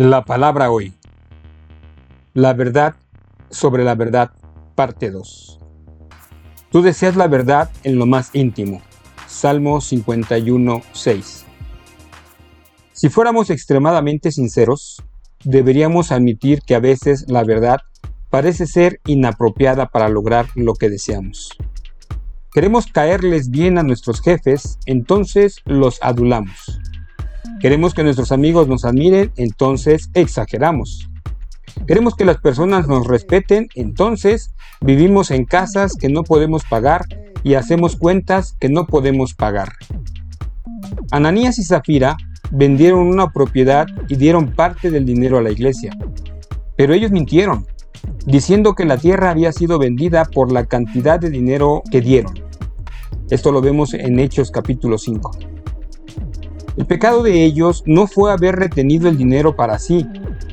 La palabra hoy. La verdad sobre la verdad, parte 2. Tú deseas la verdad en lo más íntimo. Salmo 51, 6. Si fuéramos extremadamente sinceros, deberíamos admitir que a veces la verdad parece ser inapropiada para lograr lo que deseamos. Queremos caerles bien a nuestros jefes, entonces los adulamos. Queremos que nuestros amigos nos admiren, entonces exageramos. Queremos que las personas nos respeten, entonces vivimos en casas que no podemos pagar y hacemos cuentas que no podemos pagar. Ananías y Zafira vendieron una propiedad y dieron parte del dinero a la iglesia. Pero ellos mintieron, diciendo que la tierra había sido vendida por la cantidad de dinero que dieron. Esto lo vemos en Hechos capítulo 5. El pecado de ellos no fue haber retenido el dinero para sí,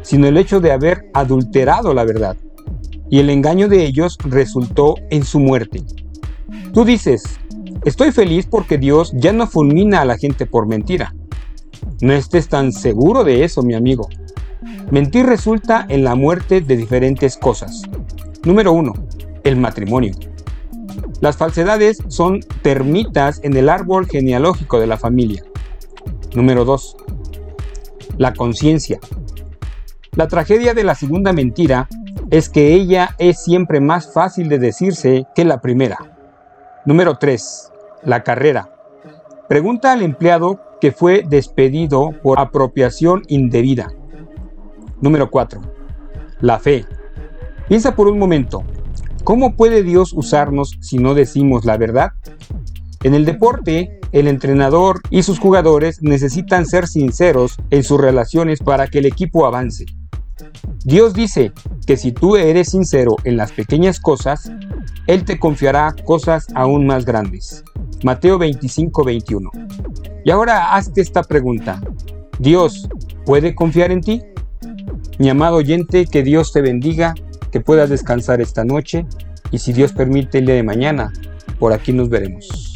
sino el hecho de haber adulterado la verdad. Y el engaño de ellos resultó en su muerte. Tú dices, estoy feliz porque Dios ya no fulmina a la gente por mentira. No estés tan seguro de eso, mi amigo. Mentir resulta en la muerte de diferentes cosas. Número 1. El matrimonio. Las falsedades son termitas en el árbol genealógico de la familia. Número 2. La conciencia. La tragedia de la segunda mentira es que ella es siempre más fácil de decirse que la primera. Número 3. La carrera. Pregunta al empleado que fue despedido por apropiación indebida. Número 4. La fe. Piensa por un momento, ¿cómo puede Dios usarnos si no decimos la verdad? En el deporte, el entrenador y sus jugadores necesitan ser sinceros en sus relaciones para que el equipo avance. Dios dice que si tú eres sincero en las pequeñas cosas, Él te confiará cosas aún más grandes. Mateo 25, 21. Y ahora hazte esta pregunta. ¿Dios puede confiar en ti? Mi amado oyente, que Dios te bendiga, que puedas descansar esta noche y si Dios permite el día de mañana, por aquí nos veremos.